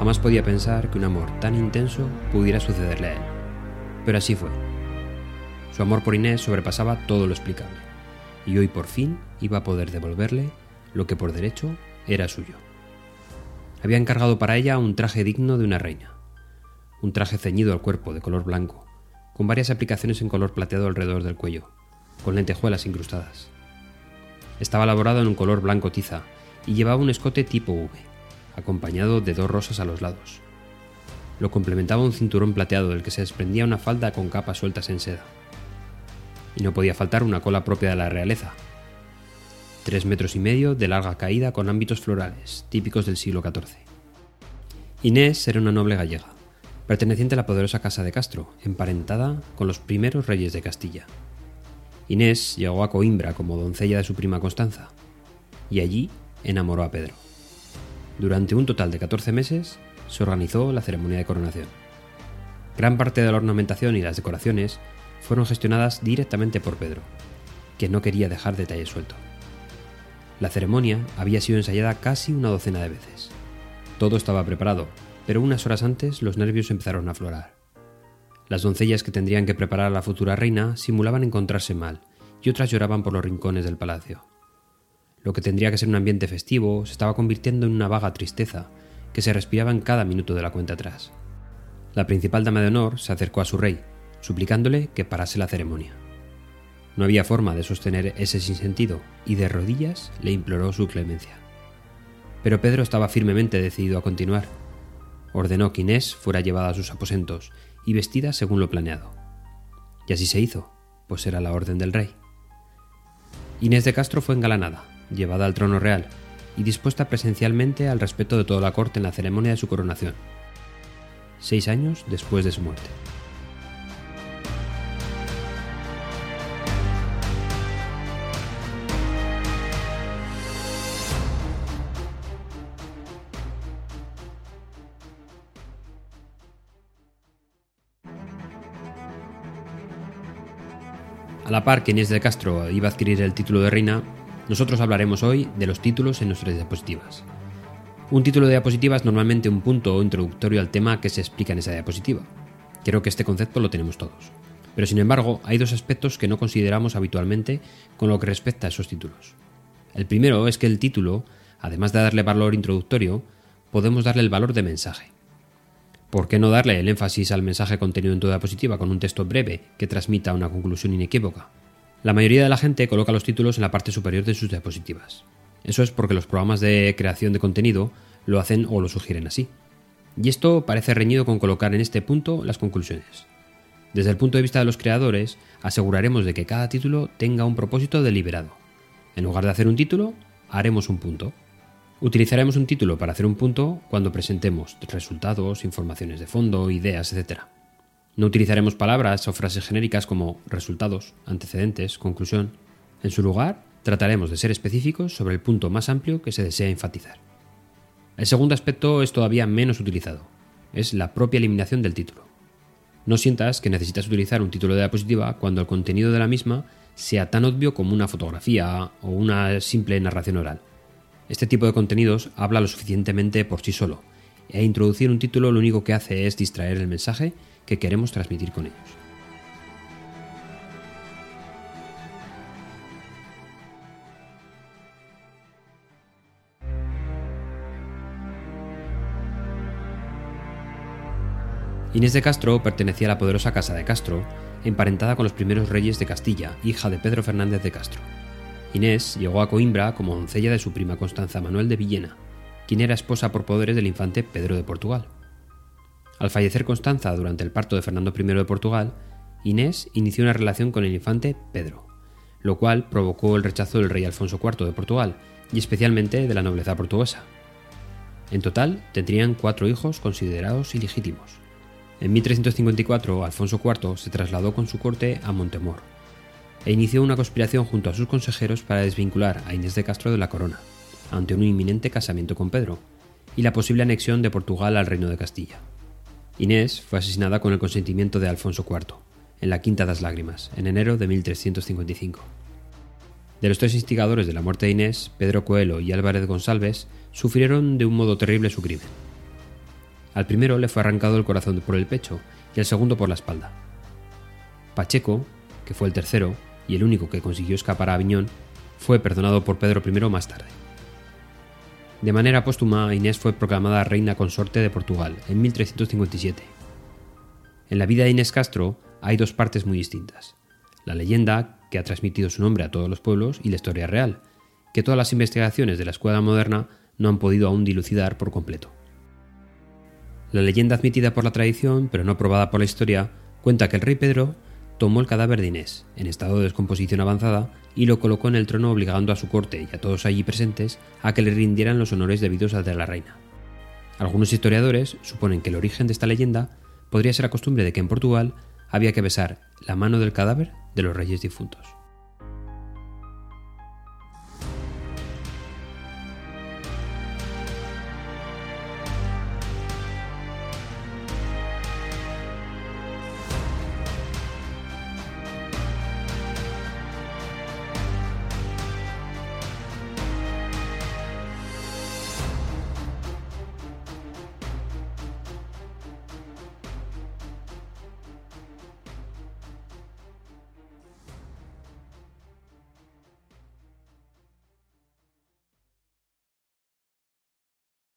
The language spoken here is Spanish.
jamás podía pensar que un amor tan intenso pudiera sucederle a él. Pero así fue. Su amor por Inés sobrepasaba todo lo explicable, y hoy por fin iba a poder devolverle lo que por derecho era suyo. Había encargado para ella un traje digno de una reina, un traje ceñido al cuerpo de color blanco, con varias aplicaciones en color plateado alrededor del cuello, con lentejuelas incrustadas. Estaba elaborado en un color blanco tiza y llevaba un escote tipo V, acompañado de dos rosas a los lados. Lo complementaba un cinturón plateado del que se desprendía una falda con capas sueltas en seda. Y no podía faltar una cola propia de la realeza. Tres metros y medio de larga caída con ámbitos florales, típicos del siglo XIV. Inés era una noble gallega, perteneciente a la poderosa casa de Castro, emparentada con los primeros reyes de Castilla. Inés llegó a Coimbra como doncella de su prima Constanza, y allí enamoró a Pedro. Durante un total de 14 meses se organizó la ceremonia de coronación. Gran parte de la ornamentación y las decoraciones fueron gestionadas directamente por Pedro, que no quería dejar detalle suelto. La ceremonia había sido ensayada casi una docena de veces. Todo estaba preparado, pero unas horas antes los nervios empezaron a aflorar. Las doncellas que tendrían que preparar a la futura reina simulaban encontrarse mal, y otras lloraban por los rincones del palacio. Lo que tendría que ser un ambiente festivo se estaba convirtiendo en una vaga tristeza que se respiraba en cada minuto de la cuenta atrás. La principal dama de honor se acercó a su rey, suplicándole que parase la ceremonia. No había forma de sostener ese sinsentido y de rodillas le imploró su clemencia. Pero Pedro estaba firmemente decidido a continuar. Ordenó que Inés fuera llevada a sus aposentos y vestida según lo planeado. Y así se hizo, pues era la orden del rey. Inés de Castro fue engalanada, llevada al trono real y dispuesta presencialmente al respeto de toda la corte en la ceremonia de su coronación, seis años después de su muerte. A la par que Inés de Castro iba a adquirir el título de reina, nosotros hablaremos hoy de los títulos en nuestras diapositivas. Un título de diapositiva es normalmente un punto introductorio al tema que se explica en esa diapositiva. Creo que este concepto lo tenemos todos. Pero sin embargo, hay dos aspectos que no consideramos habitualmente con lo que respecta a esos títulos. El primero es que el título, además de darle valor introductorio, podemos darle el valor de mensaje. ¿Por qué no darle el énfasis al mensaje contenido en tu diapositiva con un texto breve que transmita una conclusión inequívoca? La mayoría de la gente coloca los títulos en la parte superior de sus diapositivas. Eso es porque los programas de creación de contenido lo hacen o lo sugieren así. Y esto parece reñido con colocar en este punto las conclusiones. Desde el punto de vista de los creadores, aseguraremos de que cada título tenga un propósito deliberado. En lugar de hacer un título, haremos un punto. Utilizaremos un título para hacer un punto cuando presentemos resultados, informaciones de fondo, ideas, etc. No utilizaremos palabras o frases genéricas como resultados, antecedentes, conclusión. En su lugar, trataremos de ser específicos sobre el punto más amplio que se desea enfatizar. El segundo aspecto es todavía menos utilizado. Es la propia eliminación del título. No sientas que necesitas utilizar un título de diapositiva cuando el contenido de la misma sea tan obvio como una fotografía o una simple narración oral. Este tipo de contenidos habla lo suficientemente por sí solo, e introducir un título lo único que hace es distraer el mensaje que queremos transmitir con ellos. Inés de Castro pertenecía a la poderosa Casa de Castro, emparentada con los primeros reyes de Castilla, hija de Pedro Fernández de Castro. Inés llegó a Coimbra como doncella de su prima Constanza Manuel de Villena, quien era esposa por poderes del infante Pedro de Portugal. Al fallecer Constanza durante el parto de Fernando I de Portugal, Inés inició una relación con el infante Pedro, lo cual provocó el rechazo del rey Alfonso IV de Portugal y especialmente de la nobleza portuguesa. En total, tendrían cuatro hijos considerados ilegítimos. En 1354, Alfonso IV se trasladó con su corte a Montemor, e inició una conspiración junto a sus consejeros para desvincular a Inés de Castro de la corona, ante un inminente casamiento con Pedro, y la posible anexión de Portugal al reino de Castilla. Inés fue asesinada con el consentimiento de Alfonso IV, en la Quinta de las Lágrimas, en enero de 1355. De los tres instigadores de la muerte de Inés, Pedro Coelho y Álvarez González sufrieron de un modo terrible su crimen. Al primero le fue arrancado el corazón por el pecho y al segundo por la espalda. Pacheco, que fue el tercero y el único que consiguió escapar a Aviñón, fue perdonado por Pedro I más tarde. De manera póstuma, Inés fue proclamada reina consorte de Portugal en 1357. En la vida de Inés Castro hay dos partes muy distintas. La leyenda, que ha transmitido su nombre a todos los pueblos, y la historia real, que todas las investigaciones de la escuela moderna no han podido aún dilucidar por completo. La leyenda admitida por la tradición, pero no probada por la historia, cuenta que el rey Pedro tomó el cadáver de Inés, en estado de descomposición avanzada, y lo colocó en el trono obligando a su corte y a todos allí presentes a que le rindieran los honores debidos al de la reina. Algunos historiadores suponen que el origen de esta leyenda podría ser la costumbre de que en Portugal había que besar la mano del cadáver de los reyes difuntos.